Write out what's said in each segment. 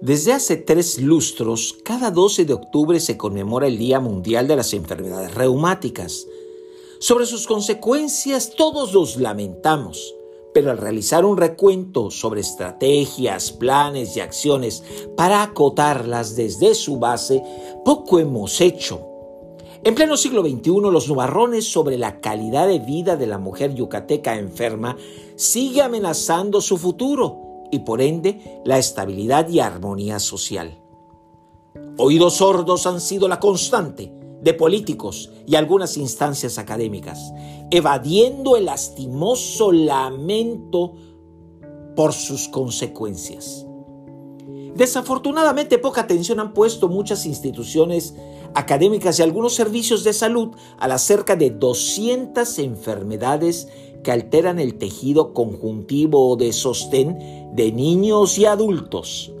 Desde hace tres lustros, cada 12 de octubre se conmemora el Día Mundial de las Enfermedades Reumáticas. Sobre sus consecuencias todos los lamentamos, pero al realizar un recuento sobre estrategias, planes y acciones para acotarlas desde su base, poco hemos hecho. En pleno siglo XXI, los nubarrones sobre la calidad de vida de la mujer yucateca enferma sigue amenazando su futuro y por ende la estabilidad y armonía social. Oídos sordos han sido la constante de políticos y algunas instancias académicas, evadiendo el lastimoso lamento por sus consecuencias. Desafortunadamente poca atención han puesto muchas instituciones académicas y algunos servicios de salud a las cerca de 200 enfermedades que alteran el tejido conjuntivo de sostén de niños y adultos.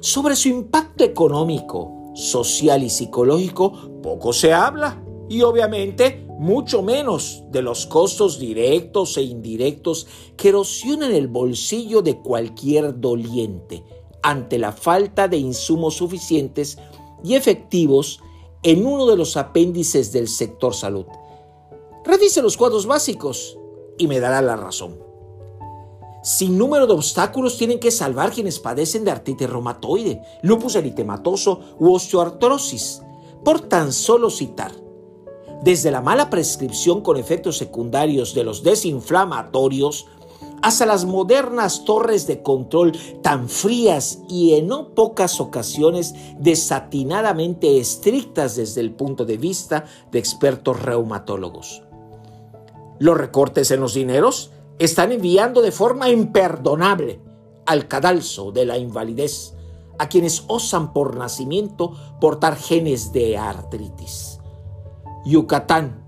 Sobre su impacto económico, social y psicológico poco se habla y obviamente mucho menos de los costos directos e indirectos que erosionan el bolsillo de cualquier doliente ante la falta de insumos suficientes y efectivos en uno de los apéndices del sector salud. Revise los cuadros básicos y me dará la razón. Sin número de obstáculos tienen que salvar quienes padecen de artritis reumatoide, lupus eritematoso u osteoartrosis, por tan solo citar. Desde la mala prescripción con efectos secundarios de los desinflamatorios hasta las modernas torres de control tan frías y en no pocas ocasiones desatinadamente estrictas desde el punto de vista de expertos reumatólogos. Los recortes en los dineros están enviando de forma imperdonable al cadalso de la invalidez a quienes osan por nacimiento portar genes de artritis. Yucatán,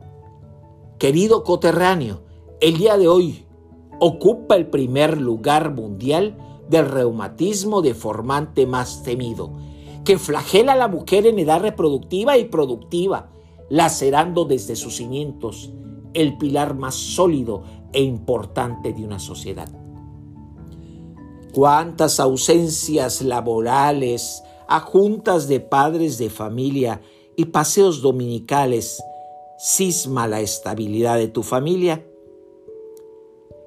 querido coterráneo, el día de hoy ocupa el primer lugar mundial del reumatismo deformante más temido, que flagela a la mujer en edad reproductiva y productiva, lacerando desde sus cimientos el pilar más sólido e importante de una sociedad. Cuántas ausencias laborales, a juntas de padres de familia y paseos dominicales cisma la estabilidad de tu familia.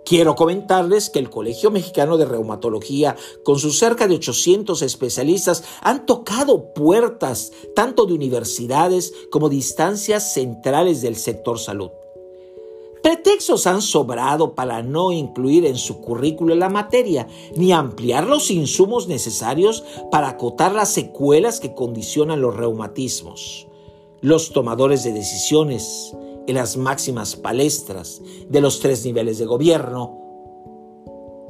Quiero comentarles que el Colegio Mexicano de Reumatología, con sus cerca de 800 especialistas, han tocado puertas tanto de universidades como de instancias centrales del sector salud. Pretextos han sobrado para no incluir en su currículo la materia, ni ampliar los insumos necesarios para acotar las secuelas que condicionan los reumatismos. Los tomadores de decisiones en las máximas palestras de los tres niveles de gobierno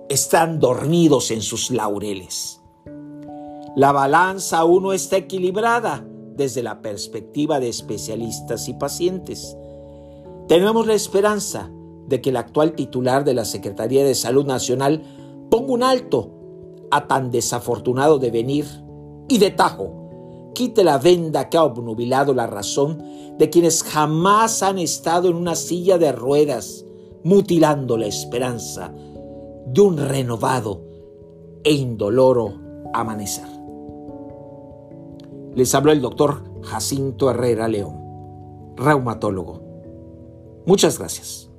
están dormidos en sus laureles. La balanza aún no está equilibrada desde la perspectiva de especialistas y pacientes tenemos la esperanza de que el actual titular de la Secretaría de Salud Nacional ponga un alto a tan desafortunado devenir y de tajo quite la venda que ha obnubilado la razón de quienes jamás han estado en una silla de ruedas, mutilando la esperanza de un renovado e indoloro amanecer. Les habló el doctor Jacinto Herrera León, reumatólogo Muchas gracias.